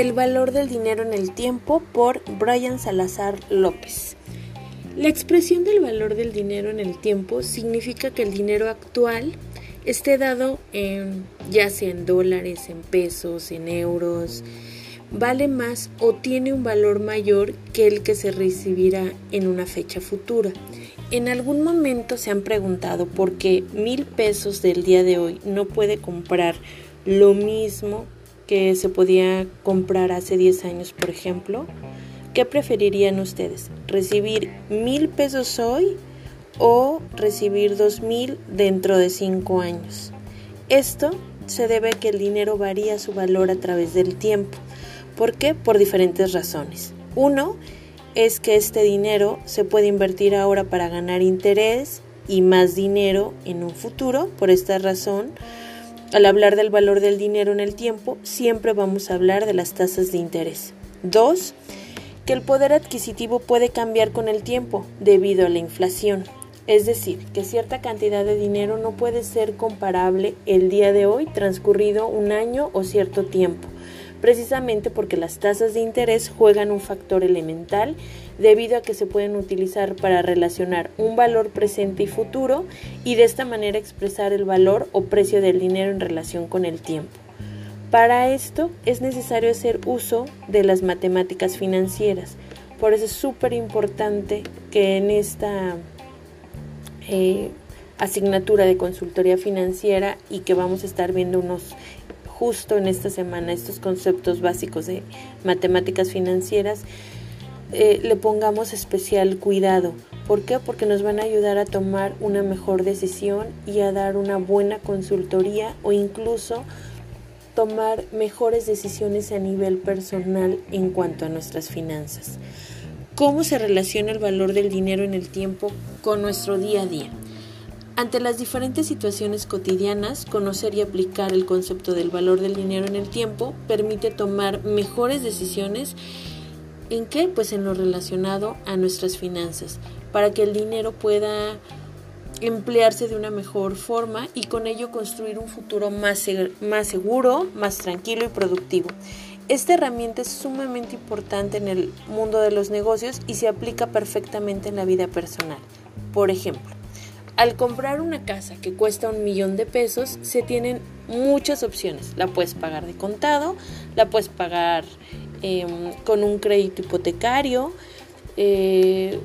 El valor del dinero en el tiempo por Brian Salazar López. La expresión del valor del dinero en el tiempo significa que el dinero actual esté dado en, ya sea en dólares, en pesos, en euros, vale más o tiene un valor mayor que el que se recibirá en una fecha futura. En algún momento se han preguntado por qué mil pesos del día de hoy no puede comprar lo mismo que se podía comprar hace 10 años, por ejemplo. ¿Qué preferirían ustedes? ¿Recibir mil pesos hoy o recibir dos mil dentro de cinco años? Esto se debe a que el dinero varía su valor a través del tiempo. ¿Por qué? Por diferentes razones. Uno es que este dinero se puede invertir ahora para ganar interés y más dinero en un futuro. Por esta razón, al hablar del valor del dinero en el tiempo, siempre vamos a hablar de las tasas de interés. Dos, que el poder adquisitivo puede cambiar con el tiempo debido a la inflación. Es decir, que cierta cantidad de dinero no puede ser comparable el día de hoy transcurrido un año o cierto tiempo precisamente porque las tasas de interés juegan un factor elemental debido a que se pueden utilizar para relacionar un valor presente y futuro y de esta manera expresar el valor o precio del dinero en relación con el tiempo. Para esto es necesario hacer uso de las matemáticas financieras. Por eso es súper importante que en esta eh, asignatura de consultoría financiera y que vamos a estar viendo unos justo en esta semana estos conceptos básicos de matemáticas financieras, eh, le pongamos especial cuidado. ¿Por qué? Porque nos van a ayudar a tomar una mejor decisión y a dar una buena consultoría o incluso tomar mejores decisiones a nivel personal en cuanto a nuestras finanzas. ¿Cómo se relaciona el valor del dinero en el tiempo con nuestro día a día? Ante las diferentes situaciones cotidianas, conocer y aplicar el concepto del valor del dinero en el tiempo permite tomar mejores decisiones en qué? Pues en lo relacionado a nuestras finanzas, para que el dinero pueda emplearse de una mejor forma y con ello construir un futuro más, seguro, más tranquilo y productivo. Esta herramienta es sumamente importante en el mundo de los negocios y se aplica perfectamente en la vida personal. Por ejemplo, al comprar una casa que cuesta un millón de pesos, se tienen muchas opciones. La puedes pagar de contado, la puedes pagar em, con un crédito hipotecario. Eh,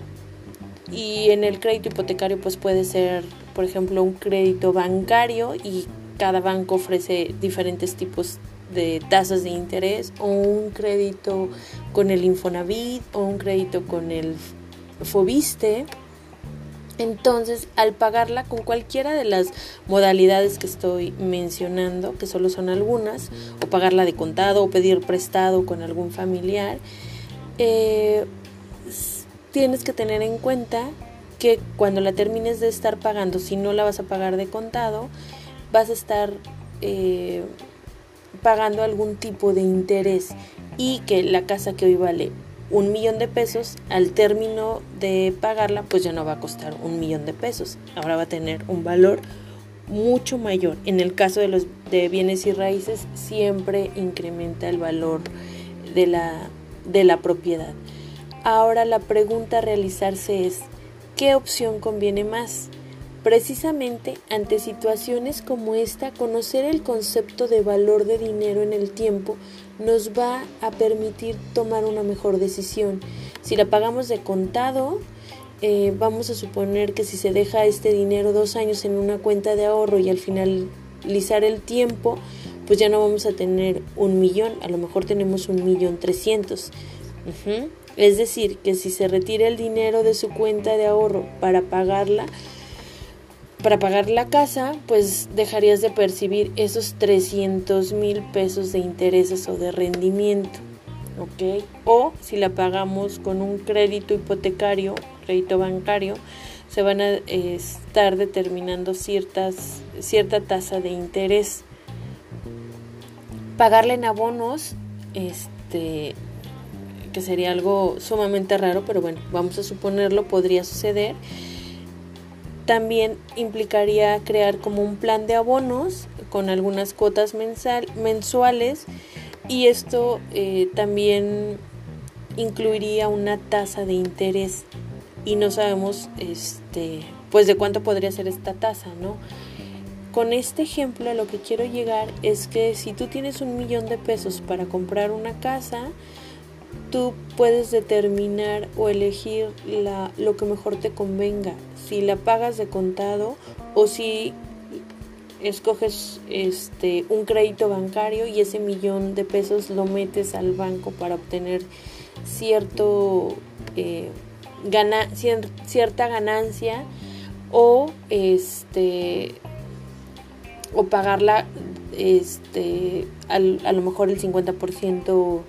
y en el crédito hipotecario pues puede ser, por ejemplo, un crédito bancario y cada banco ofrece diferentes tipos de tasas de interés o un crédito con el Infonavit o un crédito con el Fobiste entonces, al pagarla con cualquiera de las modalidades que estoy mencionando, que solo son algunas, o pagarla de contado o pedir prestado con algún familiar, eh, tienes que tener en cuenta que cuando la termines de estar pagando, si no la vas a pagar de contado, vas a estar eh, pagando algún tipo de interés y que la casa que hoy vale un millón de pesos, al término de pagarla, pues ya no va a costar un millón de pesos. Ahora va a tener un valor mucho mayor. En el caso de los de bienes y raíces, siempre incrementa el valor de la, de la propiedad. Ahora la pregunta a realizarse es, ¿qué opción conviene más? Precisamente ante situaciones como esta, conocer el concepto de valor de dinero en el tiempo nos va a permitir tomar una mejor decisión. Si la pagamos de contado, eh, vamos a suponer que si se deja este dinero dos años en una cuenta de ahorro y al finalizar el tiempo, pues ya no vamos a tener un millón, a lo mejor tenemos un millón trescientos. Es decir, que si se retira el dinero de su cuenta de ahorro para pagarla, para pagar la casa, pues dejarías de percibir esos 300 mil pesos de intereses o de rendimiento. ¿Ok? O si la pagamos con un crédito hipotecario, crédito bancario, se van a estar determinando ciertas, cierta tasa de interés. Pagarle en abonos, este, que sería algo sumamente raro, pero bueno, vamos a suponerlo, podría suceder también implicaría crear como un plan de abonos con algunas cuotas mensuales y esto eh, también incluiría una tasa de interés y no sabemos este pues de cuánto podría ser esta tasa, ¿no? Con este ejemplo lo que quiero llegar es que si tú tienes un millón de pesos para comprar una casa, tú puedes determinar o elegir la, lo que mejor te convenga, si la pagas de contado o si escoges este un crédito bancario y ese millón de pesos lo metes al banco para obtener cierto eh, gana, cierta ganancia o este o pagarla este a lo mejor el 50%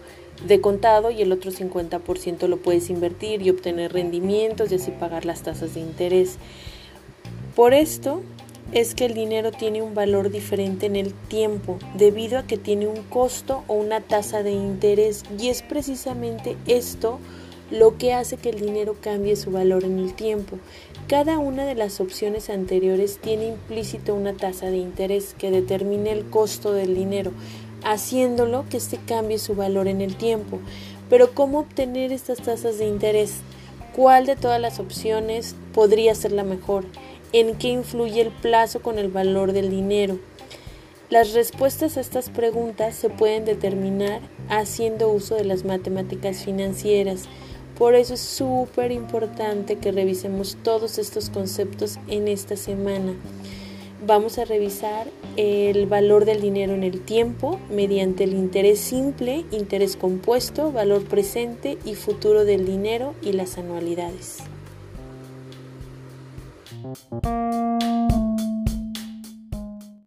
de contado y el otro 50% lo puedes invertir y obtener rendimientos y así pagar las tasas de interés. Por esto es que el dinero tiene un valor diferente en el tiempo debido a que tiene un costo o una tasa de interés y es precisamente esto lo que hace que el dinero cambie su valor en el tiempo. Cada una de las opciones anteriores tiene implícito una tasa de interés que determina el costo del dinero, haciéndolo que éste cambie su valor en el tiempo. Pero ¿cómo obtener estas tasas de interés? ¿Cuál de todas las opciones podría ser la mejor? ¿En qué influye el plazo con el valor del dinero? Las respuestas a estas preguntas se pueden determinar haciendo uso de las matemáticas financieras. Por eso es súper importante que revisemos todos estos conceptos en esta semana. Vamos a revisar el valor del dinero en el tiempo mediante el interés simple, interés compuesto, valor presente y futuro del dinero y las anualidades.